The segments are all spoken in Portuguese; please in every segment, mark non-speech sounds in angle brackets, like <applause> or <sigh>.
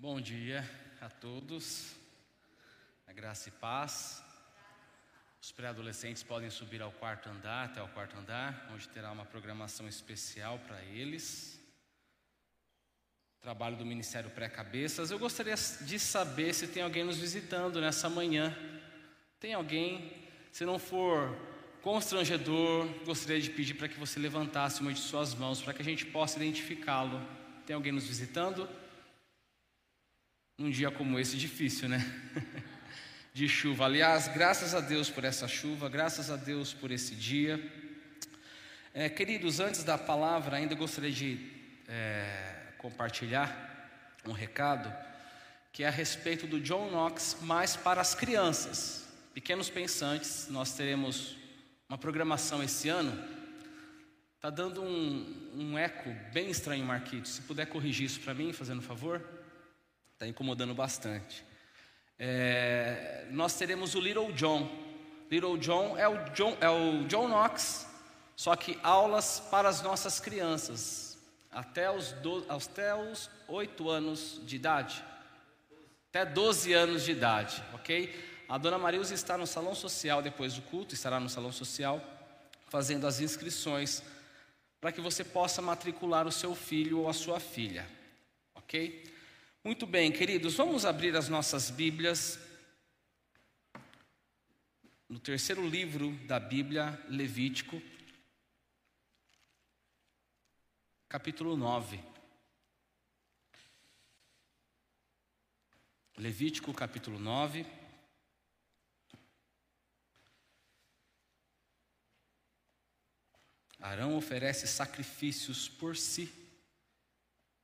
Bom dia a todos, a graça e paz. Os pré-adolescentes podem subir ao quarto andar, até o quarto andar, onde terá uma programação especial para eles. Trabalho do Ministério Pré-Cabeças. Eu gostaria de saber se tem alguém nos visitando nessa manhã. Tem alguém? Se não for constrangedor, gostaria de pedir para que você levantasse uma de suas mãos para que a gente possa identificá-lo. Tem alguém nos visitando? Num dia como esse, difícil, né? <laughs> De chuva. Aliás, graças a Deus por essa chuva, graças a Deus por esse dia. É, queridos, antes da palavra, ainda gostaria de é, compartilhar um recado que é a respeito do John Knox, mas para as crianças. Pequenos pensantes, nós teremos uma programação esse ano. Está dando um, um eco bem estranho, Marquito. Se puder corrigir isso para mim, fazendo favor. Está incomodando bastante. É, nós teremos o Little John. Little John é o John, é o John Knox, só que aulas para as nossas crianças, até os, do, até os 8 anos de idade, até 12 anos de idade, ok? A dona Marilza está no salão social depois do culto, estará no salão social, fazendo as inscrições para que você possa matricular o seu filho ou a sua filha, ok? Muito bem, queridos, vamos abrir as nossas Bíblias no terceiro livro da Bíblia, Levítico, capítulo 9. Levítico, capítulo 9. Arão oferece sacrifícios por si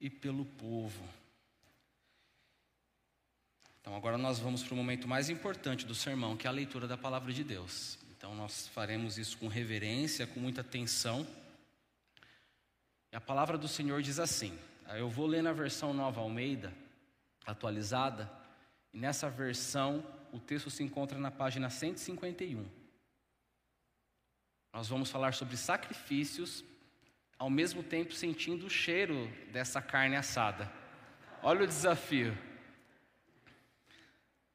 e pelo povo. Então, agora nós vamos para o momento mais importante do sermão, que é a leitura da palavra de Deus. Então, nós faremos isso com reverência, com muita atenção. E a palavra do Senhor diz assim: eu vou ler na versão Nova Almeida, atualizada, e nessa versão o texto se encontra na página 151. Nós vamos falar sobre sacrifícios, ao mesmo tempo sentindo o cheiro dessa carne assada. Olha o desafio.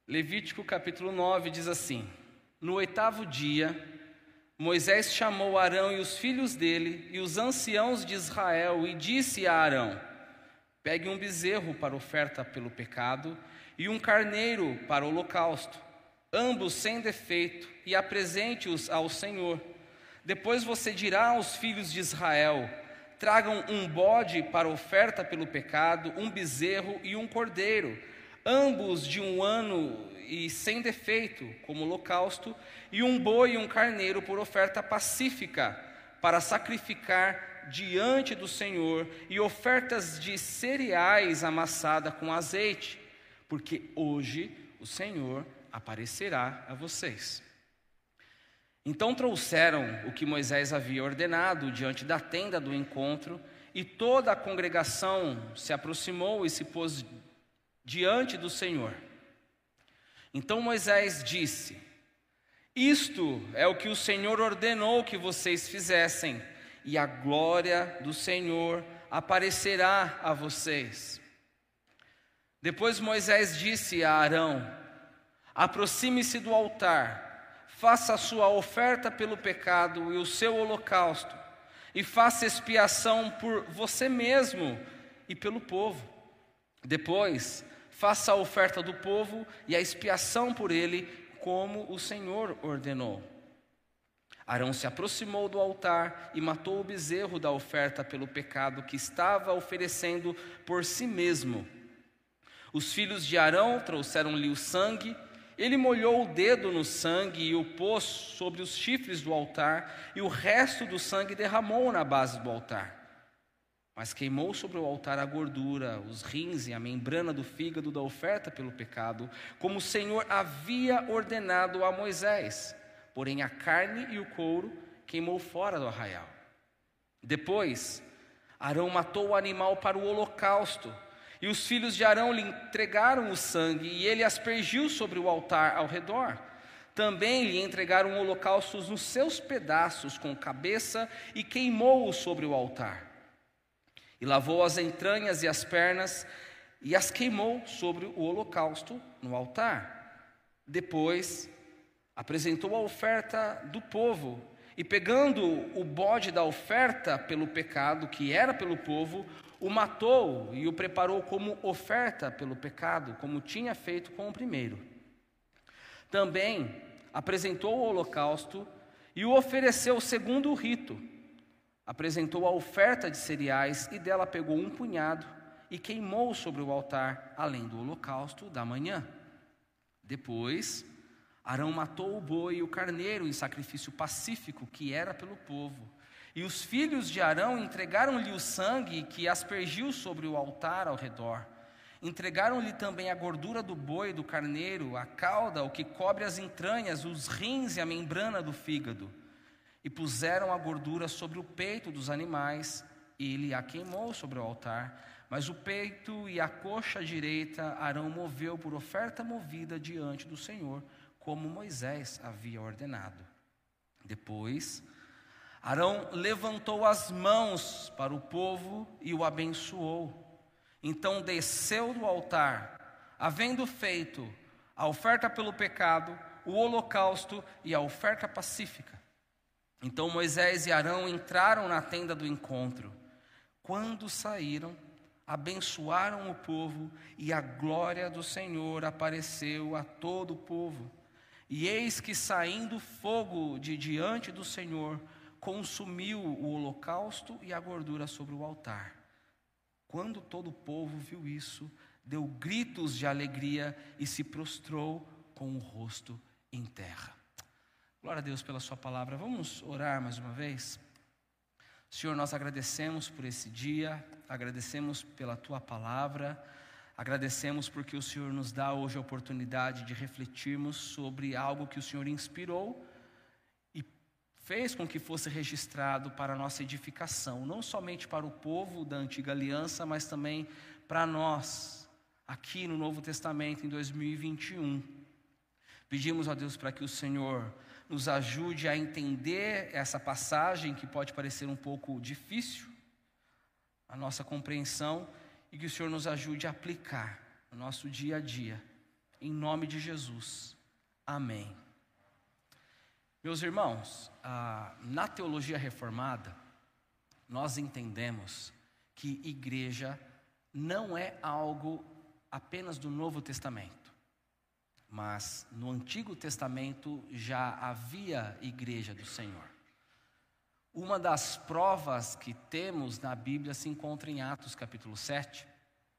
Levítico capítulo 9 diz assim: No oitavo dia, Moisés chamou Arão e os filhos dele e os anciãos de Israel e disse a Arão: Pegue um bezerro para oferta pelo pecado e um carneiro para o holocausto, ambos sem defeito, e apresente-os ao Senhor. Depois você dirá aos filhos de Israel: Tragam um bode para oferta pelo pecado, um bezerro e um cordeiro ambos de um ano e sem defeito, como holocausto, e um boi e um carneiro por oferta pacífica, para sacrificar diante do Senhor, e ofertas de cereais amassada com azeite, porque hoje o Senhor aparecerá a vocês. Então trouxeram o que Moisés havia ordenado diante da tenda do encontro, e toda a congregação se aproximou e se pôs diante do Senhor. Então Moisés disse: Isto é o que o Senhor ordenou que vocês fizessem, e a glória do Senhor aparecerá a vocês. Depois Moisés disse a Arão: Aproxime-se do altar, faça a sua oferta pelo pecado e o seu holocausto, e faça expiação por você mesmo e pelo povo. Depois, faça a oferta do povo e a expiação por ele, como o Senhor ordenou. Arão se aproximou do altar e matou o bezerro da oferta pelo pecado que estava oferecendo por si mesmo. Os filhos de Arão trouxeram-lhe o sangue, ele molhou o dedo no sangue e o pôs sobre os chifres do altar, e o resto do sangue derramou na base do altar mas queimou sobre o altar a gordura, os rins e a membrana do fígado da oferta pelo pecado, como o Senhor havia ordenado a Moisés. Porém, a carne e o couro queimou fora do arraial. Depois, Arão matou o animal para o holocausto, e os filhos de Arão lhe entregaram o sangue, e ele aspergiu sobre o altar ao redor. Também lhe entregaram holocaustos nos seus pedaços com cabeça e queimou-o sobre o altar e lavou as entranhas e as pernas, e as queimou sobre o holocausto no altar. Depois, apresentou a oferta do povo e, pegando o bode da oferta pelo pecado, que era pelo povo, o matou e o preparou como oferta pelo pecado, como tinha feito com o primeiro. Também apresentou o holocausto e o ofereceu segundo o rito. Apresentou a oferta de cereais e dela pegou um punhado e queimou sobre o altar, além do holocausto da manhã. Depois, Arão matou o boi e o carneiro em sacrifício pacífico que era pelo povo. E os filhos de Arão entregaram-lhe o sangue que aspergiu sobre o altar ao redor. Entregaram-lhe também a gordura do boi do carneiro, a cauda, o que cobre as entranhas, os rins e a membrana do fígado. E puseram a gordura sobre o peito dos animais, e ele a queimou sobre o altar. Mas o peito e a coxa direita Arão moveu por oferta movida diante do Senhor, como Moisés havia ordenado. Depois, Arão levantou as mãos para o povo e o abençoou. Então desceu do altar, havendo feito a oferta pelo pecado, o holocausto e a oferta pacífica. Então Moisés e Arão entraram na tenda do encontro. Quando saíram, abençoaram o povo e a glória do Senhor apareceu a todo o povo. E eis que saindo fogo de diante do Senhor, consumiu o holocausto e a gordura sobre o altar. Quando todo o povo viu isso, deu gritos de alegria e se prostrou com o rosto em terra. Glória a Deus pela Sua palavra. Vamos orar mais uma vez? Senhor, nós agradecemos por esse dia, agradecemos pela tua palavra, agradecemos porque o Senhor nos dá hoje a oportunidade de refletirmos sobre algo que o Senhor inspirou e fez com que fosse registrado para a nossa edificação, não somente para o povo da antiga aliança, mas também para nós, aqui no Novo Testamento em 2021. Pedimos a Deus para que o Senhor nos ajude a entender essa passagem que pode parecer um pouco difícil, a nossa compreensão, e que o Senhor nos ajude a aplicar no nosso dia a dia, em nome de Jesus. Amém. Meus irmãos, na teologia reformada, nós entendemos que igreja não é algo apenas do Novo Testamento. Mas no Antigo Testamento já havia igreja do Senhor. Uma das provas que temos na Bíblia se encontra em Atos capítulo 7.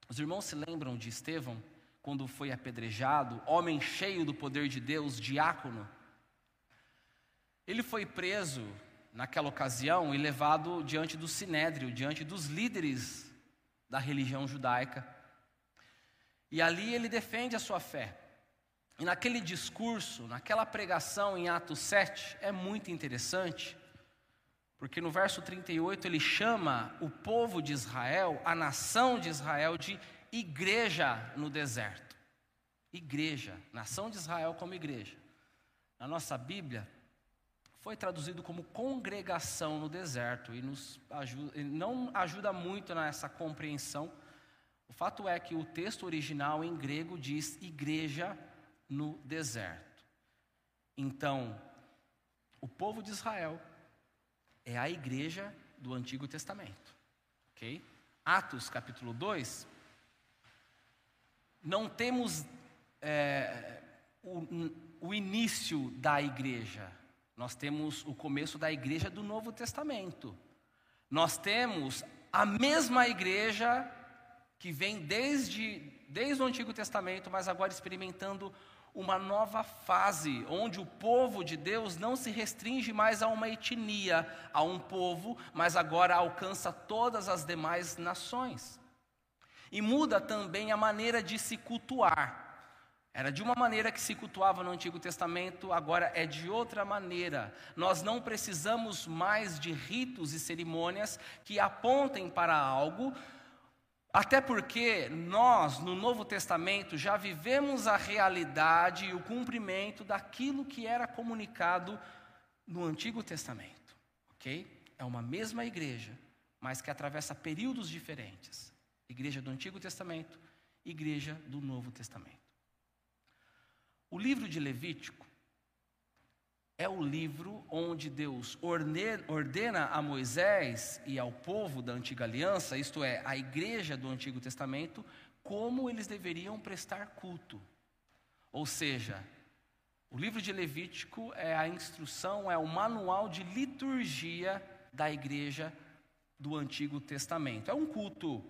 Os irmãos se lembram de Estevão, quando foi apedrejado, homem cheio do poder de Deus, diácono. Ele foi preso naquela ocasião e levado diante do sinédrio, diante dos líderes da religião judaica. E ali ele defende a sua fé. E naquele discurso, naquela pregação em Atos 7, é muito interessante, porque no verso 38 ele chama o povo de Israel, a nação de Israel, de igreja no deserto. Igreja, nação de Israel como igreja. Na nossa Bíblia, foi traduzido como congregação no deserto e nos ajuda, não ajuda muito nessa compreensão. O fato é que o texto original em grego diz igreja no deserto. Então, o povo de Israel é a igreja do Antigo Testamento. Ok? Atos capítulo 2, não temos é, o, o início da igreja, nós temos o começo da igreja do Novo Testamento. Nós temos a mesma igreja que vem desde, desde o Antigo Testamento, mas agora experimentando uma nova fase, onde o povo de Deus não se restringe mais a uma etnia, a um povo, mas agora alcança todas as demais nações. E muda também a maneira de se cultuar. Era de uma maneira que se cultuava no Antigo Testamento, agora é de outra maneira. Nós não precisamos mais de ritos e cerimônias que apontem para algo, até porque nós, no Novo Testamento, já vivemos a realidade e o cumprimento daquilo que era comunicado no Antigo Testamento. Ok? É uma mesma igreja, mas que atravessa períodos diferentes. Igreja do Antigo Testamento, igreja do Novo Testamento. O livro de Levítico é o livro onde Deus ordena a Moisés e ao povo da antiga aliança, isto é, a igreja do Antigo Testamento, como eles deveriam prestar culto. Ou seja, o livro de Levítico é a instrução, é o manual de liturgia da igreja do Antigo Testamento. É um culto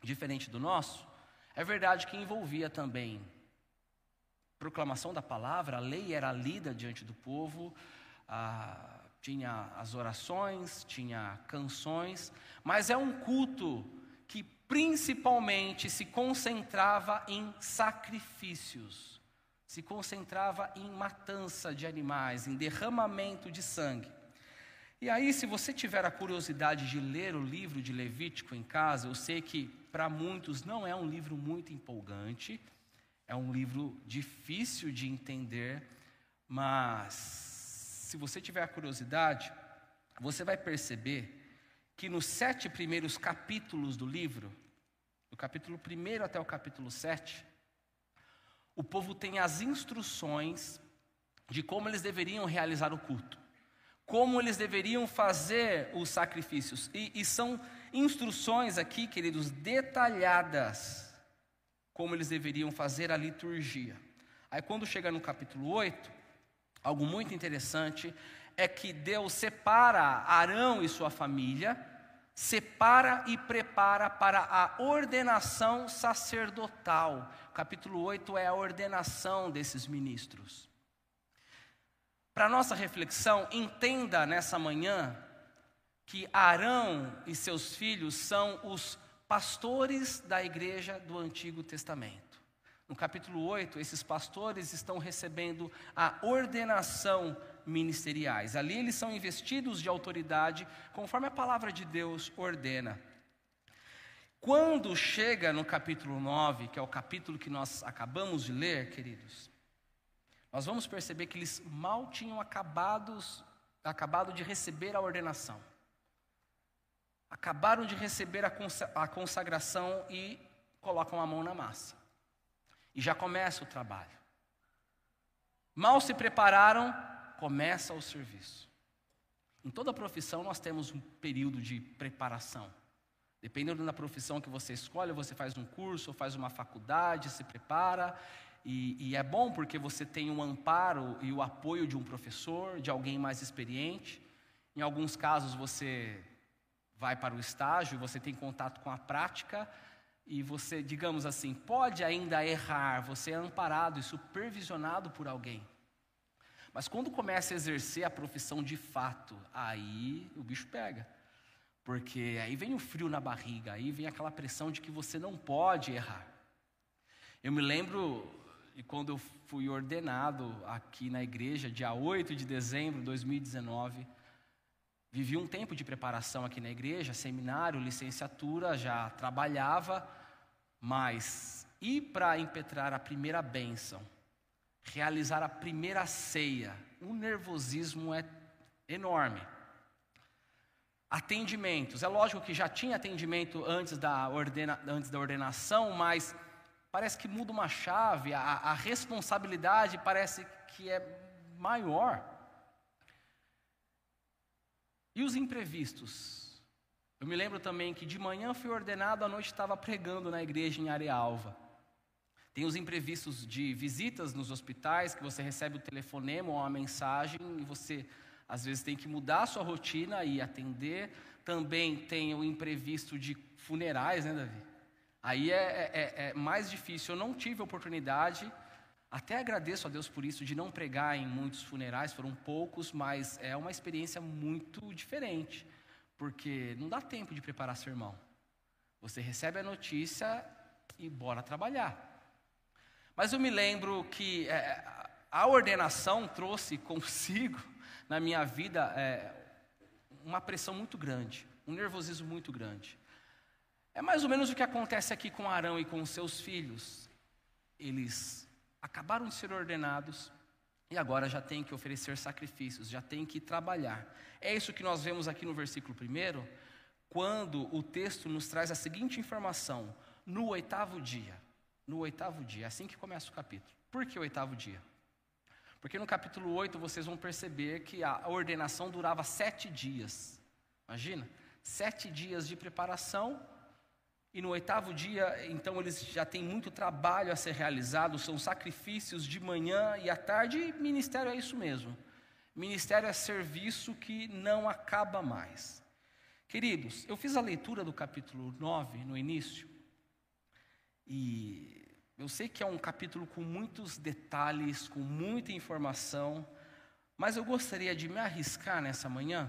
diferente do nosso. É verdade que envolvia também proclamação da palavra, a lei era lida diante do povo, ah, tinha as orações, tinha canções, mas é um culto que principalmente se concentrava em sacrifícios, se concentrava em matança de animais, em derramamento de sangue. E aí, se você tiver a curiosidade de ler o livro de Levítico em casa, eu sei que para muitos não é um livro muito empolgante, é um livro difícil de entender, mas se você tiver a curiosidade, você vai perceber que nos sete primeiros capítulos do livro, do capítulo 1 até o capítulo 7, o povo tem as instruções de como eles deveriam realizar o culto, como eles deveriam fazer os sacrifícios. E, e são instruções aqui, queridos, detalhadas, como eles deveriam fazer a liturgia. Aí, quando chega no capítulo 8, algo muito interessante é que Deus separa Arão e sua família, separa e prepara para a ordenação sacerdotal. Capítulo 8 é a ordenação desses ministros. Para nossa reflexão, entenda nessa manhã que Arão e seus filhos são os pastores da igreja do Antigo Testamento. No capítulo 8, esses pastores estão recebendo a ordenação ministeriais. Ali eles são investidos de autoridade, conforme a palavra de Deus ordena. Quando chega no capítulo 9, que é o capítulo que nós acabamos de ler, queridos, nós vamos perceber que eles mal tinham acabados, acabado de receber a ordenação. Acabaram de receber a consagração e colocam a mão na massa. E já começa o trabalho. Mal se prepararam, começa o serviço. Em toda profissão nós temos um período de preparação. Dependendo da profissão que você escolhe, você faz um curso, faz uma faculdade, se prepara, e, e, é bom porque você tem o um amparo e o apoio de um professor, de alguém mais experiente. Em alguns casos você vai para o estágio, você tem contato com a prática, e você, digamos assim, pode ainda errar, você é amparado e supervisionado por alguém. Mas quando começa a exercer a profissão de fato, aí o bicho pega. Porque aí vem o frio na barriga, aí vem aquela pressão de que você não pode errar. Eu me lembro de quando eu fui ordenado aqui na igreja, dia 8 de dezembro de 2019. Vivi um tempo de preparação aqui na igreja, seminário, licenciatura, já trabalhava, mas ir para impetrar a primeira bênção, realizar a primeira ceia, o nervosismo é enorme. Atendimentos, é lógico que já tinha atendimento antes da, ordena, antes da ordenação, mas parece que muda uma chave, a, a responsabilidade parece que é maior. E os imprevistos? Eu me lembro também que de manhã fui ordenado, à noite estava pregando na igreja em Arealva. Tem os imprevistos de visitas nos hospitais, que você recebe o telefonema ou uma mensagem e você às vezes tem que mudar a sua rotina e atender. Também tem o imprevisto de funerais, né, Davi? Aí é, é, é, é mais difícil. Eu não tive oportunidade até agradeço a Deus por isso, de não pregar em muitos funerais, foram poucos, mas é uma experiência muito diferente, porque não dá tempo de preparar sermão. Você recebe a notícia e bora trabalhar. Mas eu me lembro que é, a ordenação trouxe consigo, <laughs> na minha vida, é, uma pressão muito grande, um nervosismo muito grande. É mais ou menos o que acontece aqui com Arão e com seus filhos. Eles acabaram de ser ordenados e agora já tem que oferecer sacrifícios, já tem que trabalhar. É isso que nós vemos aqui no versículo 1, quando o texto nos traz a seguinte informação: no oitavo dia. no oitavo dia. Assim que começa o capítulo. Por que o oitavo dia? Porque no capítulo 8 vocês vão perceber que a ordenação durava sete dias. Imagina, sete dias de preparação, e no oitavo dia, então, eles já têm muito trabalho a ser realizado, são sacrifícios de manhã e à tarde, e ministério é isso mesmo. Ministério é serviço que não acaba mais. Queridos, eu fiz a leitura do capítulo 9 no início, e eu sei que é um capítulo com muitos detalhes, com muita informação, mas eu gostaria de me arriscar nessa manhã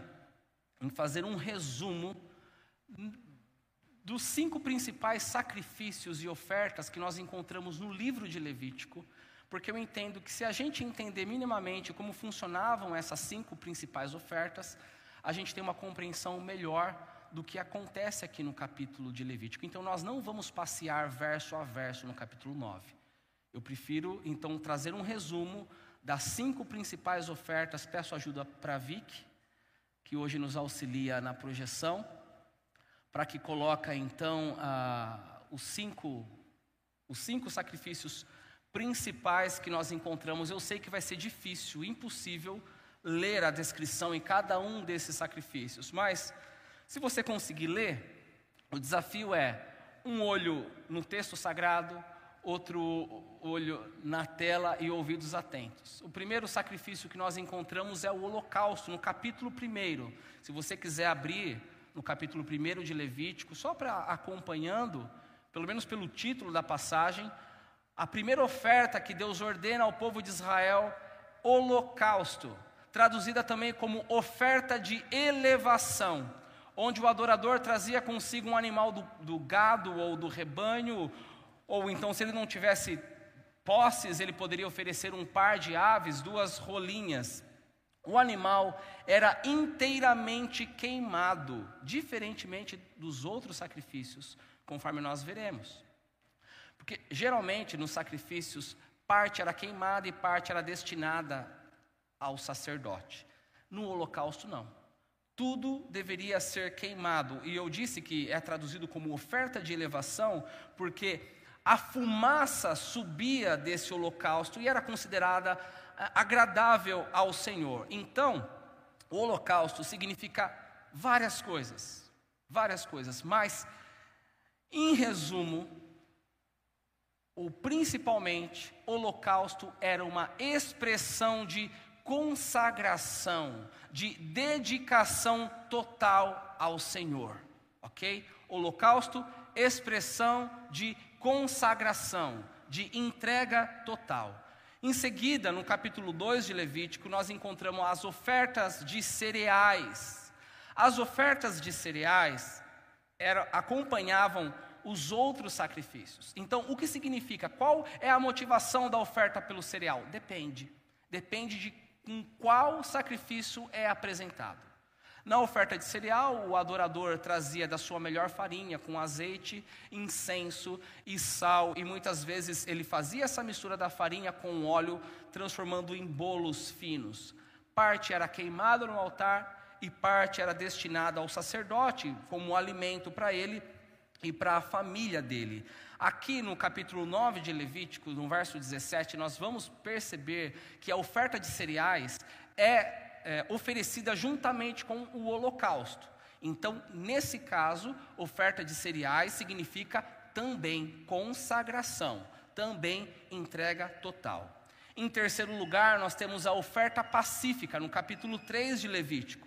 em fazer um resumo dos cinco principais sacrifícios e ofertas que nós encontramos no livro de Levítico, porque eu entendo que se a gente entender minimamente como funcionavam essas cinco principais ofertas, a gente tem uma compreensão melhor do que acontece aqui no capítulo de Levítico. Então, nós não vamos passear verso a verso no capítulo 9. Eu prefiro, então, trazer um resumo das cinco principais ofertas. Peço ajuda para Vic, que hoje nos auxilia na projeção, para que coloque, então, ah, os, cinco, os cinco sacrifícios principais que nós encontramos. Eu sei que vai ser difícil, impossível, ler a descrição em cada um desses sacrifícios, mas se você conseguir ler, o desafio é um olho no texto sagrado, outro olho na tela e ouvidos atentos. O primeiro sacrifício que nós encontramos é o holocausto, no capítulo 1. Se você quiser abrir no capítulo 1 de Levítico, só para acompanhando, pelo menos pelo título da passagem, a primeira oferta que Deus ordena ao povo de Israel, holocausto, traduzida também como oferta de elevação onde o adorador trazia consigo um animal do, do gado ou do rebanho, ou então, se ele não tivesse posses, ele poderia oferecer um par de aves, duas rolinhas. O animal era inteiramente queimado, diferentemente dos outros sacrifícios, conforme nós veremos. Porque geralmente nos sacrifícios, parte era queimada e parte era destinada ao sacerdote. No holocausto, não tudo deveria ser queimado. E eu disse que é traduzido como oferta de elevação, porque a fumaça subia desse holocausto e era considerada agradável ao Senhor. Então, o holocausto significa várias coisas, várias coisas, mas, em resumo, ou principalmente, holocausto era uma expressão de consagração, de dedicação total ao Senhor, ok? Holocausto, expressão de consagração, de entrega total. Em seguida, no capítulo 2 de Levítico, nós encontramos as ofertas de cereais. As ofertas de cereais era, acompanhavam os outros sacrifícios. Então, o que significa? Qual é a motivação da oferta pelo cereal? Depende. Depende de com qual sacrifício é apresentado. Na oferta de cereal, o adorador trazia da sua melhor farinha, com azeite, incenso e sal, e muitas vezes ele fazia essa mistura da farinha com óleo, transformando em bolos finos. Parte era queimada no altar e parte era destinada ao sacerdote como alimento para ele e para a família dele. Aqui no capítulo 9 de Levítico, no verso 17, nós vamos perceber que a oferta de cereais é, é oferecida juntamente com o holocausto. Então, nesse caso, oferta de cereais significa também consagração, também entrega total. Em terceiro lugar, nós temos a oferta pacífica, no capítulo 3 de Levítico.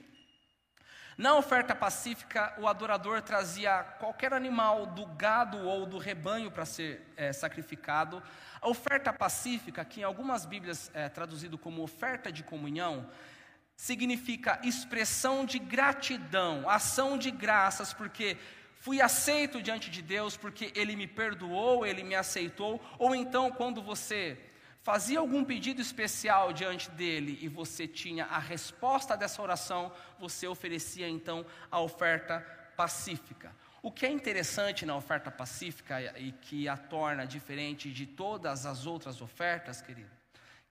Na oferta pacífica, o adorador trazia qualquer animal do gado ou do rebanho para ser é, sacrificado. A oferta pacífica, que em algumas Bíblias é traduzido como oferta de comunhão, significa expressão de gratidão, ação de graças, porque fui aceito diante de Deus, porque Ele me perdoou, Ele me aceitou, ou então quando você fazia algum pedido especial diante dele e você tinha a resposta dessa oração, você oferecia então a oferta pacífica. O que é interessante na oferta pacífica e que a torna diferente de todas as outras ofertas, querido,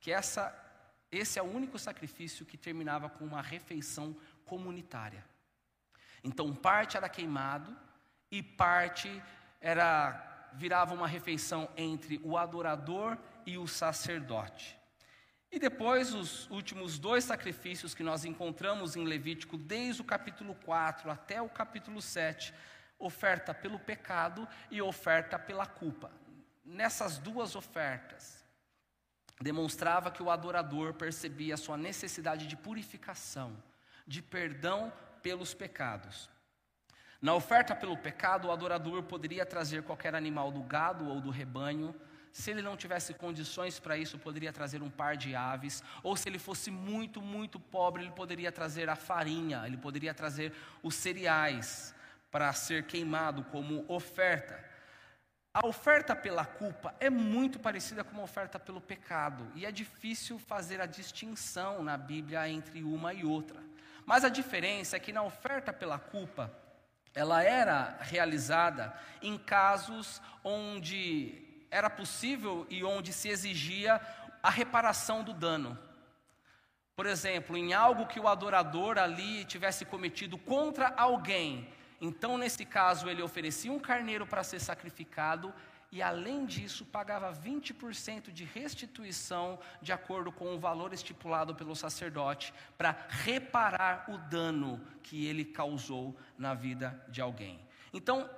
que essa, esse é o único sacrifício que terminava com uma refeição comunitária. Então, parte era queimado e parte era virava uma refeição entre o adorador e o sacerdote. E depois, os últimos dois sacrifícios que nós encontramos em Levítico, desde o capítulo 4 até o capítulo 7, oferta pelo pecado e oferta pela culpa. Nessas duas ofertas, demonstrava que o adorador percebia a sua necessidade de purificação, de perdão pelos pecados. Na oferta pelo pecado, o adorador poderia trazer qualquer animal do gado ou do rebanho. Se ele não tivesse condições para isso, poderia trazer um par de aves. Ou se ele fosse muito, muito pobre, ele poderia trazer a farinha, ele poderia trazer os cereais para ser queimado como oferta. A oferta pela culpa é muito parecida com a oferta pelo pecado, e é difícil fazer a distinção na Bíblia entre uma e outra. Mas a diferença é que na oferta pela culpa, ela era realizada em casos onde era possível e onde se exigia a reparação do dano. Por exemplo, em algo que o adorador ali tivesse cometido contra alguém então, nesse caso, ele oferecia um carneiro para ser sacrificado e, além disso, pagava 20% de restituição de acordo com o valor estipulado pelo sacerdote para reparar o dano que ele causou na vida de alguém. Então,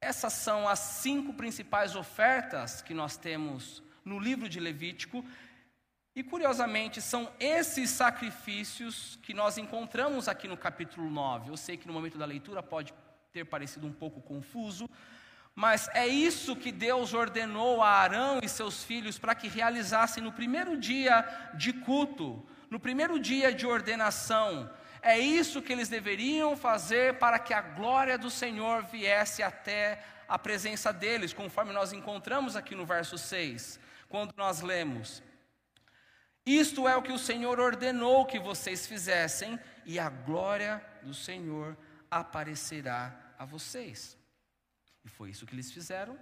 essas são as cinco principais ofertas que nós temos no livro de Levítico e curiosamente, são esses sacrifícios que nós encontramos aqui no capítulo 9. Eu sei que no momento da leitura pode ter parecido um pouco confuso, mas é isso que Deus ordenou a Arão e seus filhos para que realizassem no primeiro dia de culto, no primeiro dia de ordenação. É isso que eles deveriam fazer para que a glória do Senhor viesse até a presença deles, conforme nós encontramos aqui no verso 6, quando nós lemos: isto é o que o Senhor ordenou que vocês fizessem, e a glória do Senhor aparecerá a vocês. E foi isso que eles fizeram.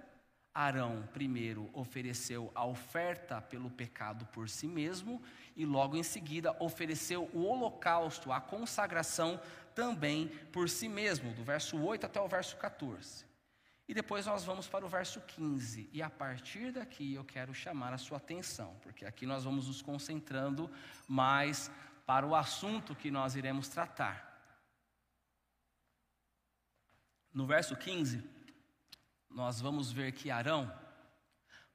Arão primeiro ofereceu a oferta pelo pecado por si mesmo, e logo em seguida ofereceu o holocausto, a consagração também por si mesmo, do verso 8 até o verso 14. E depois nós vamos para o verso 15. E a partir daqui eu quero chamar a sua atenção, porque aqui nós vamos nos concentrando mais para o assunto que nós iremos tratar. No verso 15, nós vamos ver que Arão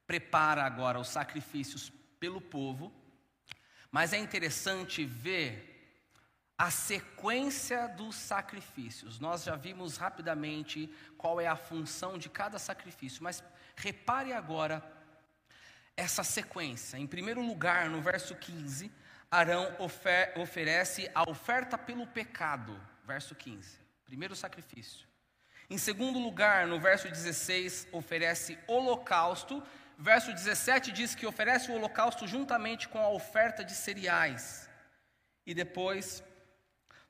prepara agora os sacrifícios pelo povo, mas é interessante ver a sequência dos sacrifícios. Nós já vimos rapidamente qual é a função de cada sacrifício, mas repare agora essa sequência. Em primeiro lugar, no verso 15, Arão ofer oferece a oferta pelo pecado, verso 15, primeiro sacrifício. Em segundo lugar, no verso 16, oferece holocausto. Verso 17 diz que oferece o holocausto juntamente com a oferta de cereais. E depois,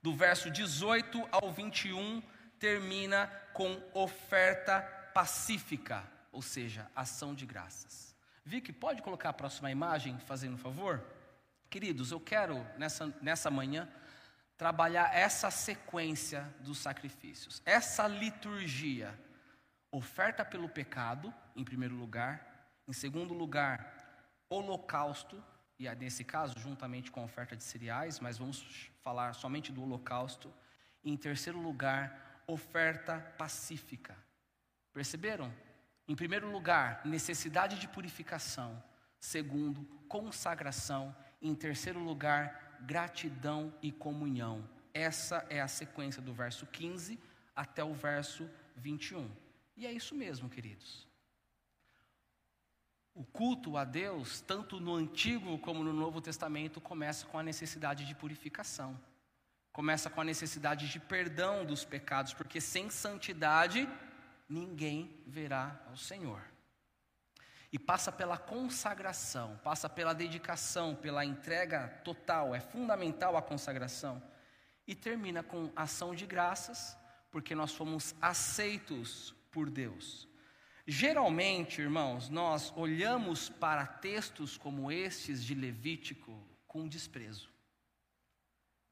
do verso 18 ao 21, termina com oferta pacífica, ou seja, ação de graças. Vicky, pode colocar a próxima imagem, fazendo um favor? Queridos, eu quero nessa, nessa manhã trabalhar essa sequência dos sacrifícios, essa liturgia. Oferta pelo pecado, em primeiro lugar. Em segundo lugar, holocausto, e nesse caso, juntamente com a oferta de cereais, mas vamos falar somente do holocausto. E em terceiro lugar, oferta pacífica. Perceberam? Em primeiro lugar, necessidade de purificação. Segundo, consagração. Em terceiro lugar, gratidão e comunhão. Essa é a sequência do verso 15 até o verso 21. E é isso mesmo, queridos. O culto a Deus, tanto no Antigo como no Novo Testamento, começa com a necessidade de purificação. Começa com a necessidade de perdão dos pecados, porque sem santidade ninguém verá ao Senhor. E passa pela consagração, passa pela dedicação, pela entrega total, é fundamental a consagração. E termina com ação de graças, porque nós fomos aceitos por Deus. Geralmente, irmãos, nós olhamos para textos como estes de Levítico com desprezo.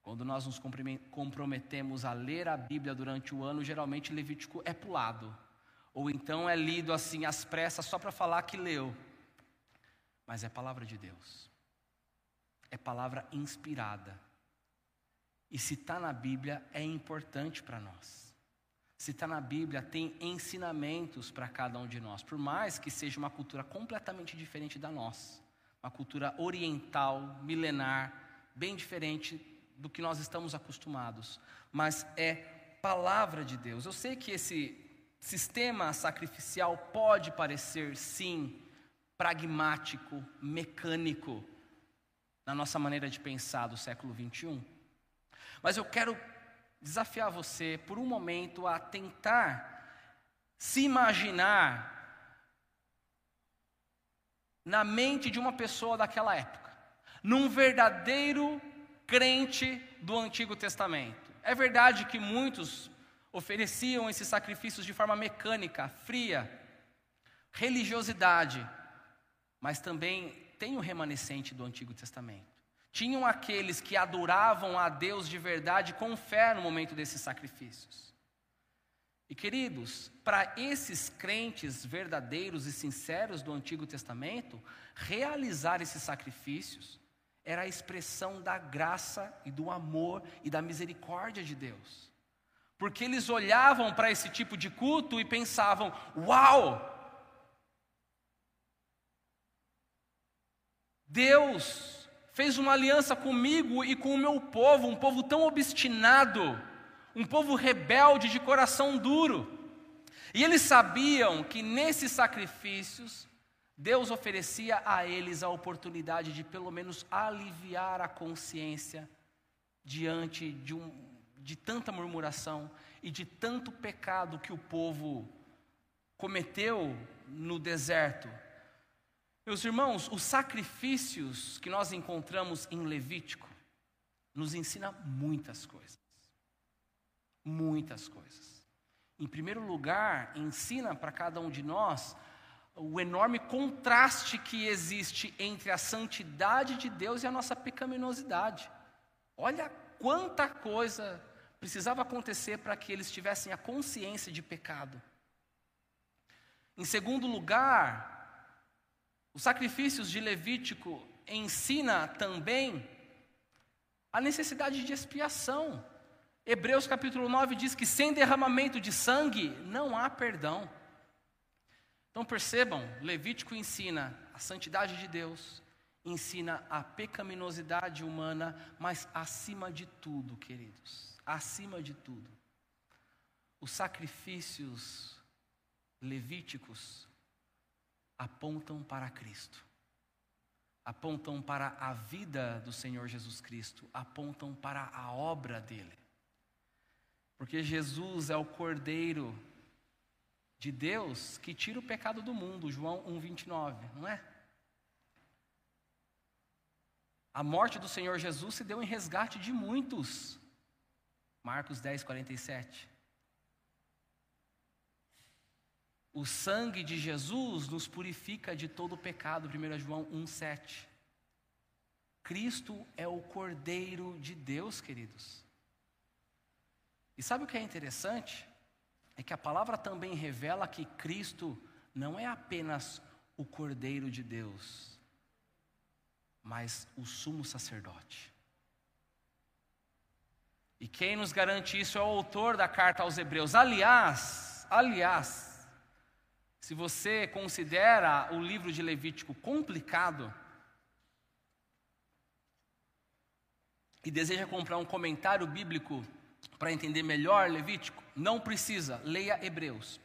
Quando nós nos comprometemos a ler a Bíblia durante o ano, geralmente Levítico é pulado. ou então é lido assim às pressas só para falar que leu. Mas é palavra de Deus, é palavra inspirada. E se está na Bíblia, é importante para nós. Se está na Bíblia, tem ensinamentos para cada um de nós, por mais que seja uma cultura completamente diferente da nossa, uma cultura oriental, milenar, bem diferente do que nós estamos acostumados, mas é palavra de Deus. Eu sei que esse sistema sacrificial pode parecer, sim, pragmático, mecânico, na nossa maneira de pensar do século 21. Mas eu quero desafiar você por um momento a tentar se imaginar na mente de uma pessoa daquela época, num verdadeiro crente do Antigo Testamento. É verdade que muitos ofereciam esses sacrifícios de forma mecânica, fria, religiosidade, mas também tem o remanescente do Antigo Testamento. Tinham aqueles que adoravam a Deus de verdade com fé no momento desses sacrifícios. E queridos, para esses crentes verdadeiros e sinceros do Antigo Testamento, realizar esses sacrifícios era a expressão da graça e do amor e da misericórdia de Deus. Porque eles olhavam para esse tipo de culto e pensavam: uau! Deus fez uma aliança comigo e com o meu povo, um povo tão obstinado, um povo rebelde de coração duro. E eles sabiam que nesses sacrifícios, Deus oferecia a eles a oportunidade de pelo menos aliviar a consciência diante de, um, de tanta murmuração e de tanto pecado que o povo cometeu no deserto meus irmãos, os sacrifícios que nós encontramos em Levítico nos ensina muitas coisas. Muitas coisas. Em primeiro lugar, ensina para cada um de nós o enorme contraste que existe entre a santidade de Deus e a nossa pecaminosidade. Olha quanta coisa precisava acontecer para que eles tivessem a consciência de pecado. Em segundo lugar, os sacrifícios de Levítico ensina também a necessidade de expiação. Hebreus capítulo 9 diz que sem derramamento de sangue não há perdão. Então percebam, Levítico ensina a santidade de Deus, ensina a pecaminosidade humana, mas acima de tudo, queridos, acima de tudo, os sacrifícios levíticos apontam para Cristo, apontam para a vida do Senhor Jesus Cristo, apontam para a obra dele. Porque Jesus é o Cordeiro de Deus que tira o pecado do mundo, João 1,29, não é? A morte do Senhor Jesus se deu em resgate de muitos, Marcos 10, 47. O sangue de Jesus nos purifica de todo pecado, 1 João 1,7. Cristo é o Cordeiro de Deus, queridos. E sabe o que é interessante? É que a palavra também revela que Cristo não é apenas o Cordeiro de Deus, mas o sumo sacerdote. E quem nos garante isso é o autor da carta aos Hebreus. Aliás, aliás, se você considera o livro de Levítico complicado e deseja comprar um comentário bíblico para entender melhor Levítico, não precisa, leia Hebreus.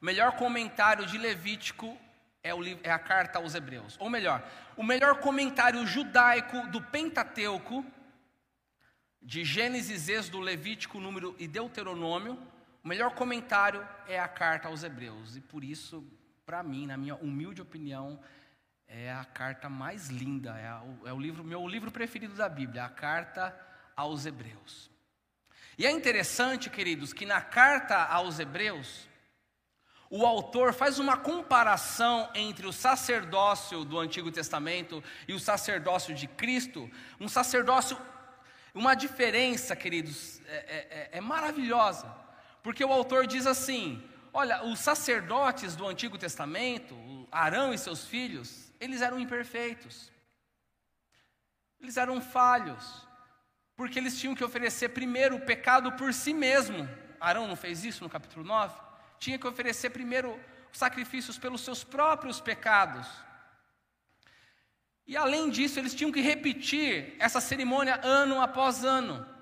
O melhor comentário de Levítico é, o, é a carta aos Hebreus. Ou melhor, o melhor comentário judaico do Pentateuco, de Gênesis, Êxodo, Levítico, Número e Deuteronômio, o melhor comentário é a carta aos Hebreus, e por isso, para mim, na minha humilde opinião, é a carta mais linda, é, a, é o livro, meu livro preferido da Bíblia, a carta aos Hebreus. E é interessante, queridos, que na carta aos Hebreus, o autor faz uma comparação entre o sacerdócio do Antigo Testamento e o sacerdócio de Cristo, um sacerdócio, uma diferença, queridos, é, é, é, é maravilhosa. Porque o autor diz assim: Olha, os sacerdotes do Antigo Testamento, Arão e seus filhos, eles eram imperfeitos. Eles eram falhos. Porque eles tinham que oferecer primeiro o pecado por si mesmo. Arão não fez isso no capítulo 9? Tinha que oferecer primeiro sacrifícios pelos seus próprios pecados. E além disso, eles tinham que repetir essa cerimônia ano após ano.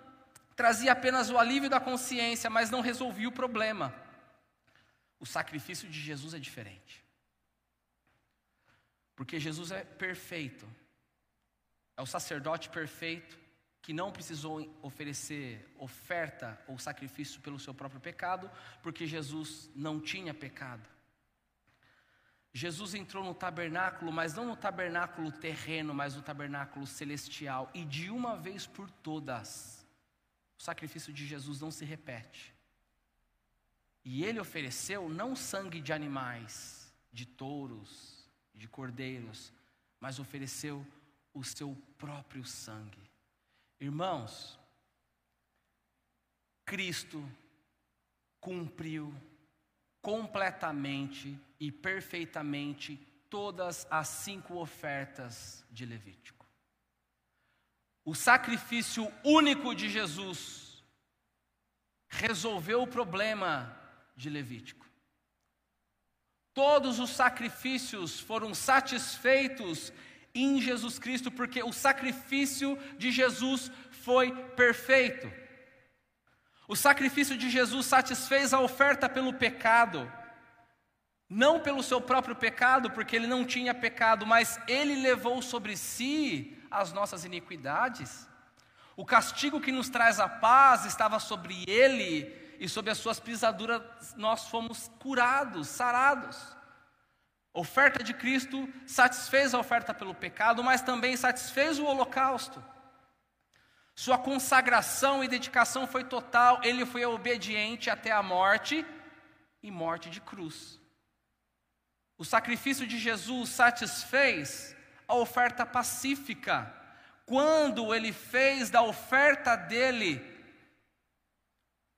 Trazia apenas o alívio da consciência, mas não resolvia o problema. O sacrifício de Jesus é diferente. Porque Jesus é perfeito. É o sacerdote perfeito que não precisou oferecer oferta ou sacrifício pelo seu próprio pecado, porque Jesus não tinha pecado. Jesus entrou no tabernáculo, mas não no tabernáculo terreno, mas no tabernáculo celestial, e de uma vez por todas, o sacrifício de Jesus não se repete. E ele ofereceu não sangue de animais, de touros, de cordeiros, mas ofereceu o seu próprio sangue. Irmãos, Cristo cumpriu completamente e perfeitamente todas as cinco ofertas de Levítico. O sacrifício único de Jesus resolveu o problema de Levítico. Todos os sacrifícios foram satisfeitos em Jesus Cristo, porque o sacrifício de Jesus foi perfeito. O sacrifício de Jesus satisfez a oferta pelo pecado, não pelo seu próprio pecado, porque ele não tinha pecado, mas ele levou sobre si as nossas iniquidades. O castigo que nos traz a paz estava sobre ele, e sob as suas pisaduras nós fomos curados, sarados. A oferta de Cristo satisfez a oferta pelo pecado, mas também satisfez o holocausto. Sua consagração e dedicação foi total, ele foi obediente até a morte e morte de cruz. O sacrifício de Jesus satisfez a oferta pacífica, quando ele fez da oferta dele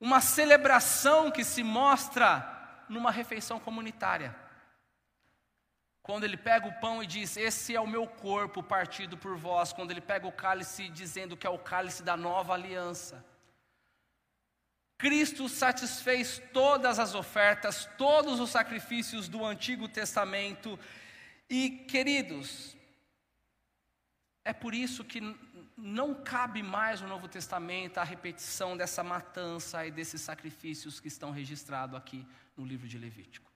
uma celebração que se mostra numa refeição comunitária. Quando ele pega o pão e diz: Esse é o meu corpo partido por vós. Quando ele pega o cálice, dizendo que é o cálice da nova aliança. Cristo satisfez todas as ofertas, todos os sacrifícios do Antigo Testamento. E, queridos, é por isso que não cabe mais no Novo Testamento a repetição dessa matança e desses sacrifícios que estão registrados aqui no livro de Levítico.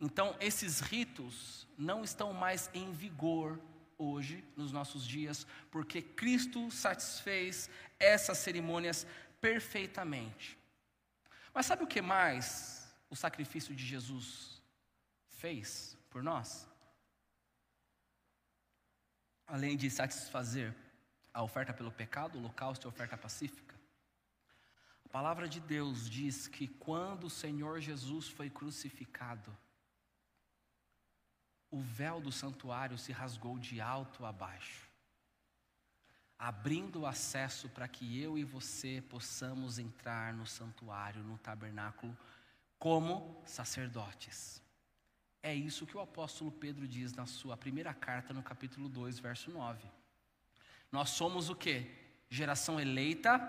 Então, esses ritos não estão mais em vigor hoje, nos nossos dias, porque Cristo satisfez essas cerimônias perfeitamente. Mas sabe o que mais o sacrifício de Jesus fez por nós? Além de satisfazer a oferta pelo pecado, o holocausto e a oferta pacífica. A palavra de Deus diz que quando o Senhor Jesus foi crucificado, o véu do santuário se rasgou de alto a baixo, abrindo acesso para que eu e você possamos entrar no santuário, no tabernáculo, como sacerdotes. É isso que o apóstolo Pedro diz na sua primeira carta, no capítulo 2, verso 9. Nós somos o que? Geração eleita,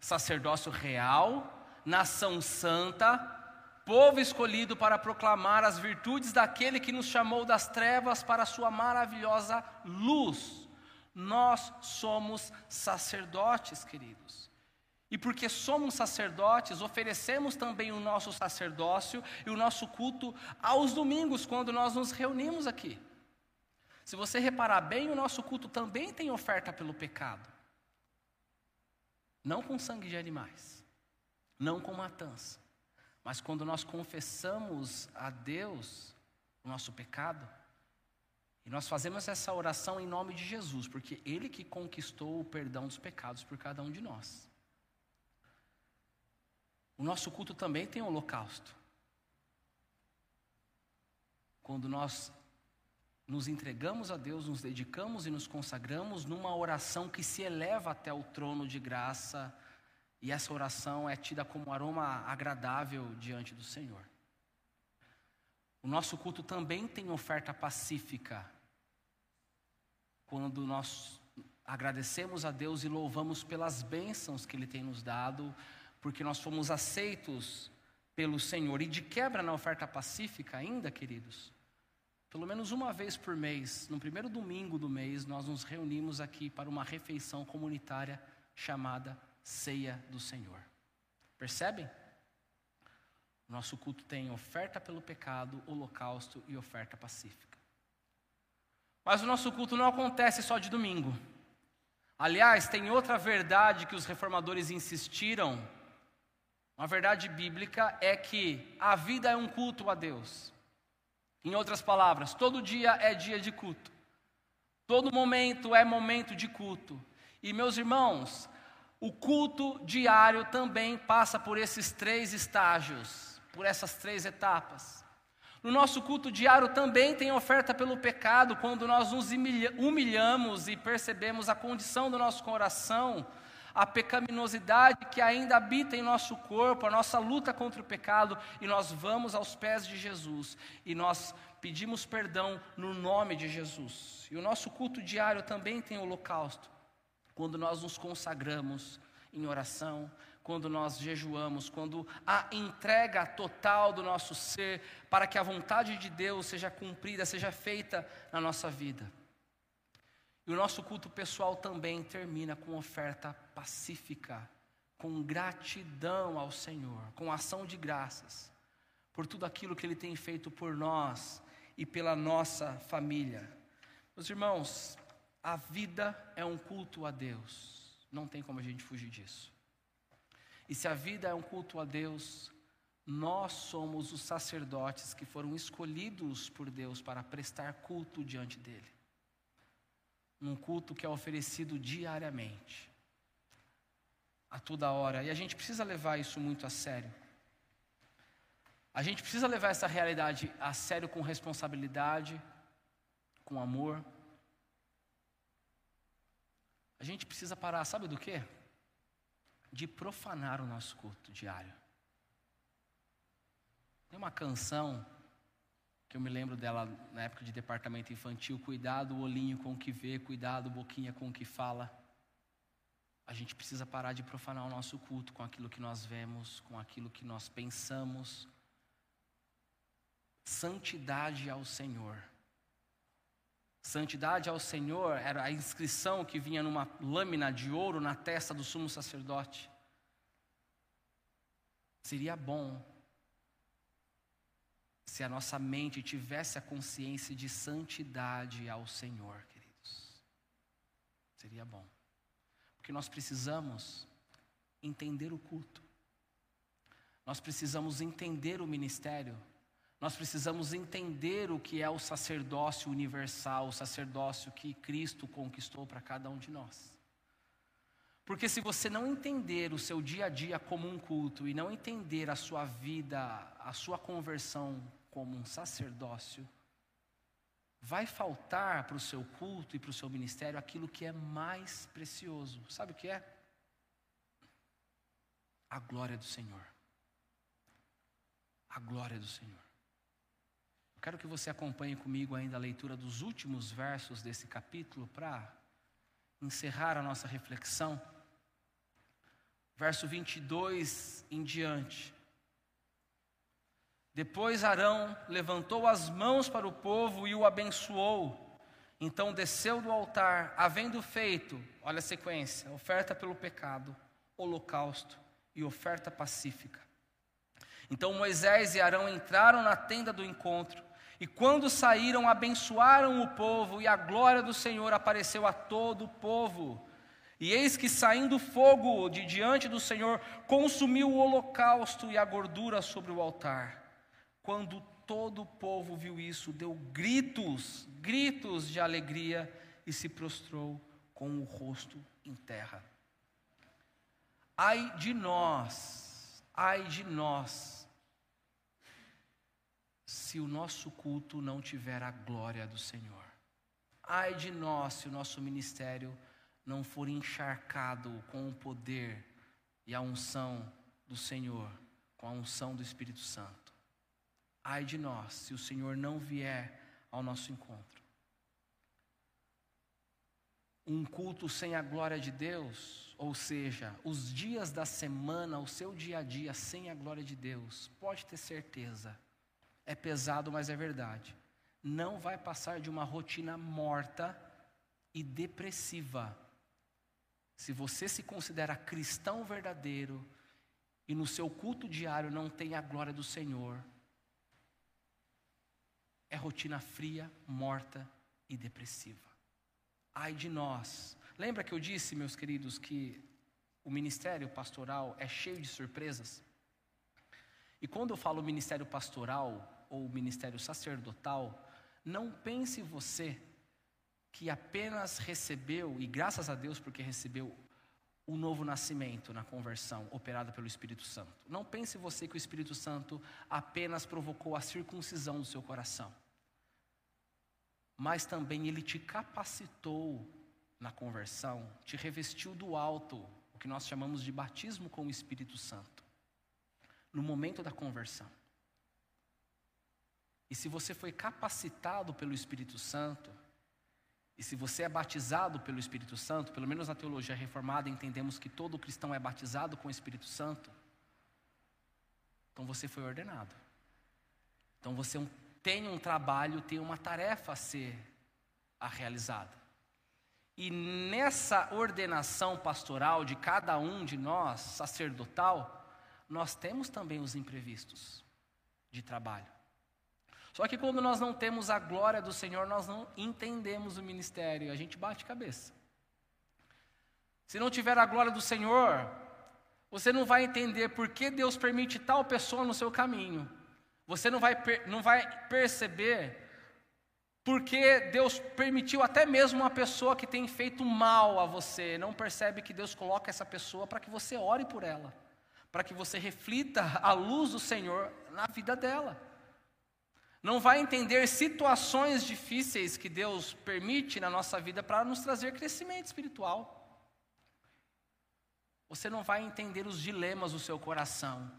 sacerdócio real, nação santa, povo escolhido para proclamar as virtudes daquele que nos chamou das trevas para a sua maravilhosa luz. Nós somos sacerdotes, queridos. E porque somos sacerdotes, oferecemos também o nosso sacerdócio e o nosso culto aos domingos, quando nós nos reunimos aqui. Se você reparar bem, o nosso culto também tem oferta pelo pecado. Não com sangue de animais, não com matança, mas quando nós confessamos a Deus o nosso pecado, e nós fazemos essa oração em nome de Jesus, porque Ele que conquistou o perdão dos pecados por cada um de nós. O nosso culto também tem holocausto. Quando nós nos entregamos a Deus, nos dedicamos e nos consagramos numa oração que se eleva até o trono de graça E essa oração é tida como aroma agradável diante do Senhor. O nosso culto também tem oferta pacífica. Quando nós agradecemos a Deus e louvamos pelas bênçãos que Ele tem nos dado, porque nós fomos aceitos pelo Senhor. E de quebra na oferta pacífica, ainda, queridos, pelo menos uma vez por mês, no primeiro domingo do mês, nós nos reunimos aqui para uma refeição comunitária chamada Ceia do Senhor. Percebem? Nosso culto tem oferta pelo pecado, holocausto e oferta pacífica. Mas o nosso culto não acontece só de domingo. Aliás, tem outra verdade que os reformadores insistiram. Uma verdade bíblica é que a vida é um culto a Deus. Em outras palavras, todo dia é dia de culto. Todo momento é momento de culto. E meus irmãos, o culto diário também passa por esses três estágios por essas três etapas. No nosso culto diário também tem oferta pelo pecado, quando nós nos humilhamos e percebemos a condição do nosso coração, a pecaminosidade que ainda habita em nosso corpo, a nossa luta contra o pecado, e nós vamos aos pés de Jesus e nós pedimos perdão no nome de Jesus. E o nosso culto diário também tem holocausto, quando nós nos consagramos em oração, quando nós jejuamos, quando a entrega total do nosso ser para que a vontade de Deus seja cumprida, seja feita na nossa vida. E o nosso culto pessoal também termina com oferta pacífica, com gratidão ao Senhor, com ação de graças por tudo aquilo que Ele tem feito por nós e pela nossa família. Meus irmãos, a vida é um culto a Deus, não tem como a gente fugir disso. E se a vida é um culto a Deus, nós somos os sacerdotes que foram escolhidos por Deus para prestar culto diante dele. Um culto que é oferecido diariamente, a toda hora. E a gente precisa levar isso muito a sério. A gente precisa levar essa realidade a sério com responsabilidade, com amor. A gente precisa parar, sabe do quê? De profanar o nosso culto diário. Tem uma canção que eu me lembro dela na época de departamento infantil: cuidado o olhinho com o que vê, cuidado boquinha com o que fala. A gente precisa parar de profanar o nosso culto com aquilo que nós vemos, com aquilo que nós pensamos. Santidade ao Senhor. Santidade ao Senhor era a inscrição que vinha numa lâmina de ouro na testa do sumo sacerdote. Seria bom se a nossa mente tivesse a consciência de santidade ao Senhor, queridos. Seria bom. Porque nós precisamos entender o culto. Nós precisamos entender o ministério nós precisamos entender o que é o sacerdócio universal, o sacerdócio que Cristo conquistou para cada um de nós. Porque se você não entender o seu dia a dia como um culto e não entender a sua vida, a sua conversão como um sacerdócio, vai faltar para o seu culto e para o seu ministério aquilo que é mais precioso. Sabe o que é? A glória do Senhor. A glória do Senhor. Quero que você acompanhe comigo ainda a leitura dos últimos versos desse capítulo para encerrar a nossa reflexão. Verso 22 em diante. Depois Arão levantou as mãos para o povo e o abençoou. Então desceu do altar, havendo feito, olha a sequência: oferta pelo pecado, holocausto e oferta pacífica. Então Moisés e Arão entraram na tenda do encontro e quando saíram, abençoaram o povo, e a glória do Senhor apareceu a todo o povo. E eis que saindo fogo de diante do Senhor, consumiu o holocausto e a gordura sobre o altar. Quando todo o povo viu isso, deu gritos, gritos de alegria e se prostrou com o rosto em terra. Ai de nós, ai de nós, se o nosso culto não tiver a glória do Senhor. Ai de nós se o nosso ministério não for encharcado com o poder e a unção do Senhor com a unção do Espírito Santo. Ai de nós se o Senhor não vier ao nosso encontro. Um culto sem a glória de Deus, ou seja, os dias da semana, o seu dia a dia sem a glória de Deus, pode ter certeza, é pesado, mas é verdade. Não vai passar de uma rotina morta e depressiva. Se você se considera cristão verdadeiro e no seu culto diário não tem a glória do Senhor, é rotina fria, morta e depressiva. Ai de nós. Lembra que eu disse, meus queridos, que o ministério pastoral é cheio de surpresas? E quando eu falo ministério pastoral ou ministério sacerdotal, não pense você que apenas recebeu, e graças a Deus porque recebeu, o novo nascimento na conversão operada pelo Espírito Santo. Não pense você que o Espírito Santo apenas provocou a circuncisão do seu coração, mas também ele te capacitou na conversão, te revestiu do alto, o que nós chamamos de batismo com o Espírito Santo, no momento da conversão. E se você foi capacitado pelo Espírito Santo, e se você é batizado pelo Espírito Santo, pelo menos na teologia reformada entendemos que todo cristão é batizado com o Espírito Santo, então você foi ordenado. Então você tem um trabalho, tem uma tarefa a ser a realizada. E nessa ordenação pastoral de cada um de nós, sacerdotal, nós temos também os imprevistos de trabalho. Só que quando nós não temos a glória do Senhor, nós não entendemos o ministério, a gente bate cabeça. Se não tiver a glória do Senhor, você não vai entender por que Deus permite tal pessoa no seu caminho. Você não vai, não vai perceber porque Deus permitiu até mesmo uma pessoa que tem feito mal a você. Não percebe que Deus coloca essa pessoa para que você ore por ela, para que você reflita a luz do Senhor na vida dela não vai entender situações difíceis que Deus permite na nossa vida para nos trazer crescimento espiritual. Você não vai entender os dilemas do seu coração.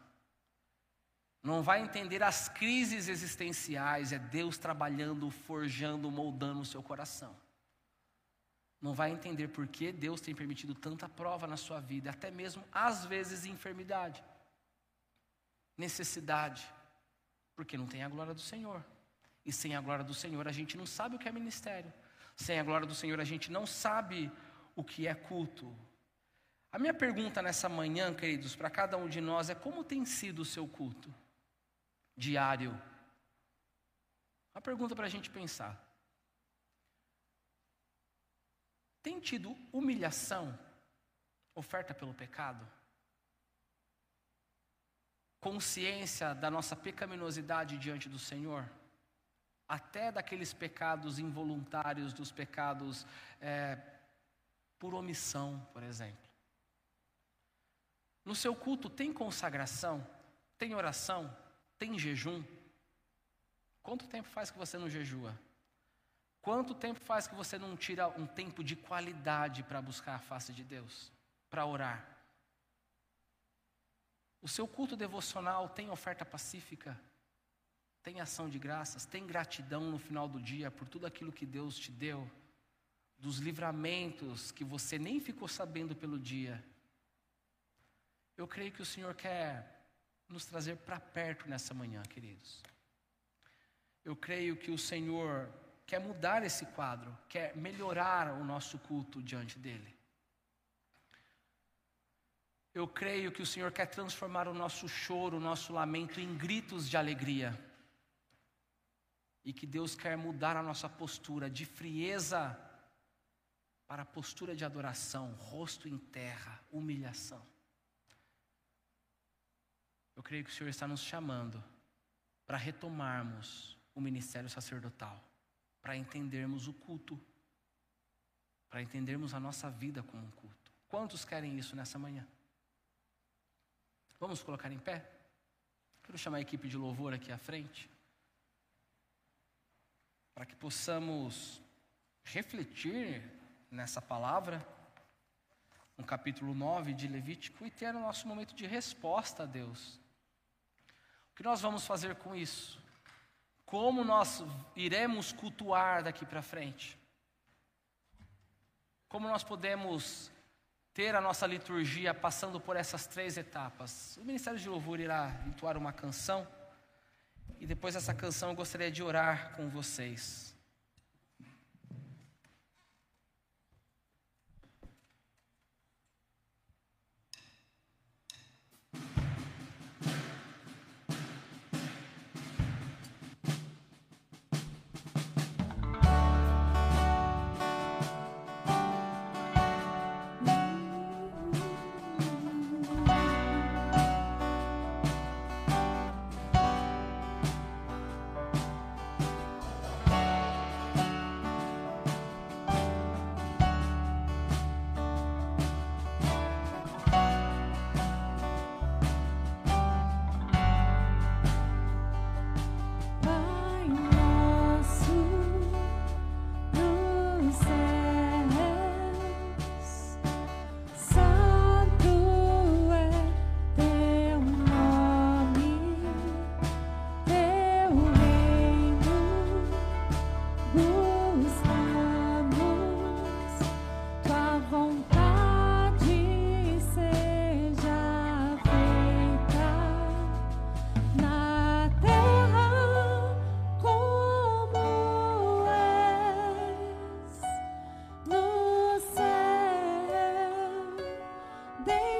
Não vai entender as crises existenciais, é Deus trabalhando, forjando, moldando o seu coração. Não vai entender por que Deus tem permitido tanta prova na sua vida, até mesmo às vezes enfermidade, necessidade porque não tem a glória do Senhor. E sem a glória do Senhor a gente não sabe o que é ministério. Sem a glória do Senhor a gente não sabe o que é culto. A minha pergunta nessa manhã, queridos, para cada um de nós é como tem sido o seu culto diário? Uma pergunta para a gente pensar. Tem tido humilhação, oferta pelo pecado? Consciência da nossa pecaminosidade diante do Senhor, até daqueles pecados involuntários, dos pecados é, por omissão, por exemplo. No seu culto tem consagração, tem oração, tem jejum. Quanto tempo faz que você não jejua? Quanto tempo faz que você não tira um tempo de qualidade para buscar a face de Deus, para orar? O seu culto devocional tem oferta pacífica? Tem ação de graças? Tem gratidão no final do dia por tudo aquilo que Deus te deu? Dos livramentos que você nem ficou sabendo pelo dia? Eu creio que o Senhor quer nos trazer para perto nessa manhã, queridos. Eu creio que o Senhor quer mudar esse quadro, quer melhorar o nosso culto diante dEle. Eu creio que o Senhor quer transformar o nosso choro, o nosso lamento em gritos de alegria. E que Deus quer mudar a nossa postura de frieza para a postura de adoração, rosto em terra, humilhação. Eu creio que o Senhor está nos chamando para retomarmos o ministério sacerdotal, para entendermos o culto, para entendermos a nossa vida como um culto. Quantos querem isso nessa manhã? Vamos colocar em pé? Quero chamar a equipe de louvor aqui à frente. Para que possamos refletir nessa palavra no capítulo 9 de Levítico, e ter o nosso momento de resposta a Deus. O que nós vamos fazer com isso? Como nós iremos cultuar daqui para frente? Como nós podemos ter a nossa liturgia passando por essas três etapas? O Ministério de Louvor irá entoar uma canção, e depois dessa canção eu gostaria de orar com vocês.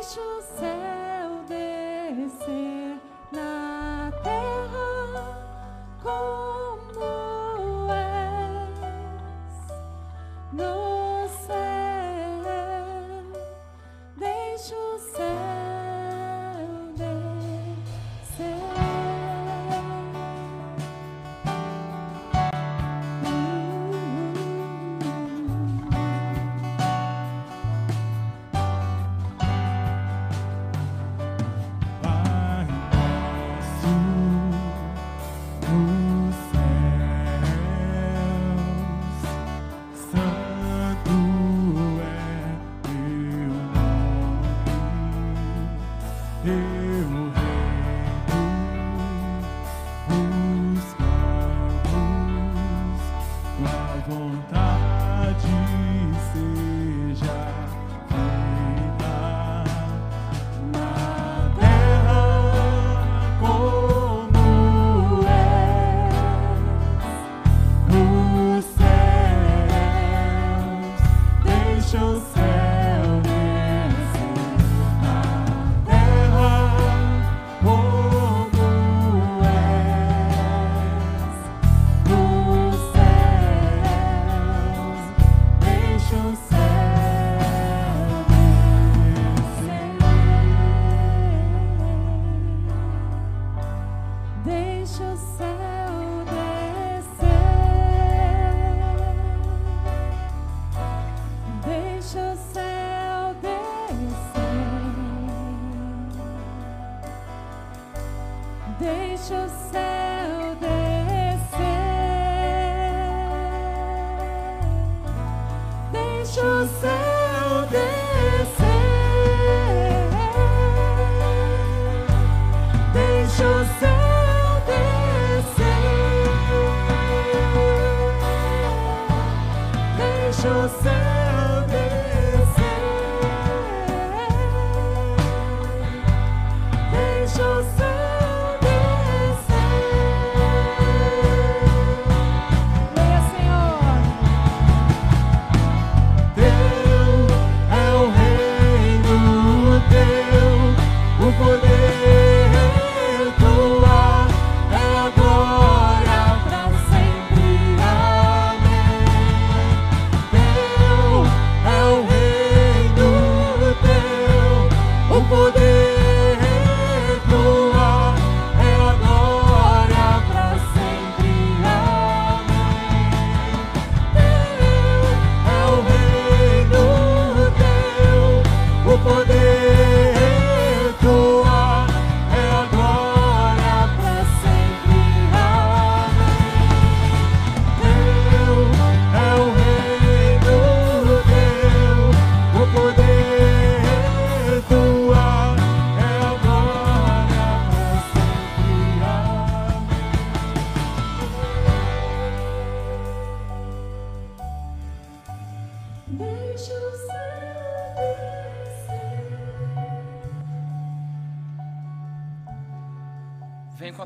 deixa o céu descer.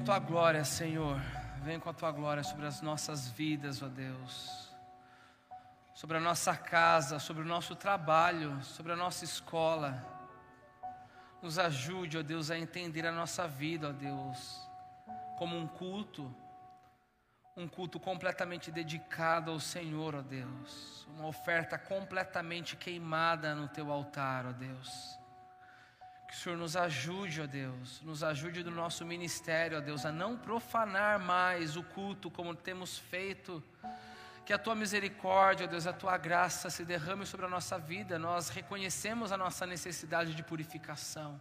A tua glória, Senhor. Vem com a tua glória sobre as nossas vidas, ó Deus. Sobre a nossa casa, sobre o nosso trabalho, sobre a nossa escola. Nos ajude, ó Deus, a entender a nossa vida, ó Deus, como um culto, um culto completamente dedicado ao Senhor, ó Deus, uma oferta completamente queimada no teu altar, ó Deus. Que o Senhor nos ajude, ó Deus, nos ajude do nosso ministério, ó Deus, a não profanar mais o culto como temos feito. Que a tua misericórdia, ó Deus, a tua graça se derrame sobre a nossa vida. Nós reconhecemos a nossa necessidade de purificação,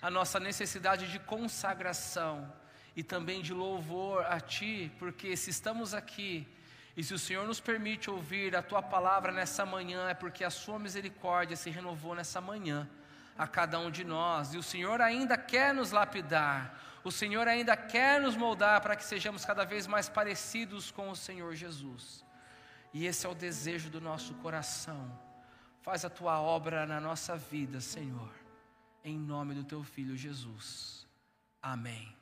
a nossa necessidade de consagração e também de louvor a Ti, porque se estamos aqui e se o Senhor nos permite ouvir a Tua palavra nessa manhã, é porque a Sua misericórdia se renovou nessa manhã a cada um de nós, e o Senhor ainda quer nos lapidar, o Senhor ainda quer nos moldar para que sejamos cada vez mais parecidos com o Senhor Jesus, e esse é o desejo do nosso coração. Faz a tua obra na nossa vida, Senhor, em nome do teu filho Jesus. Amém.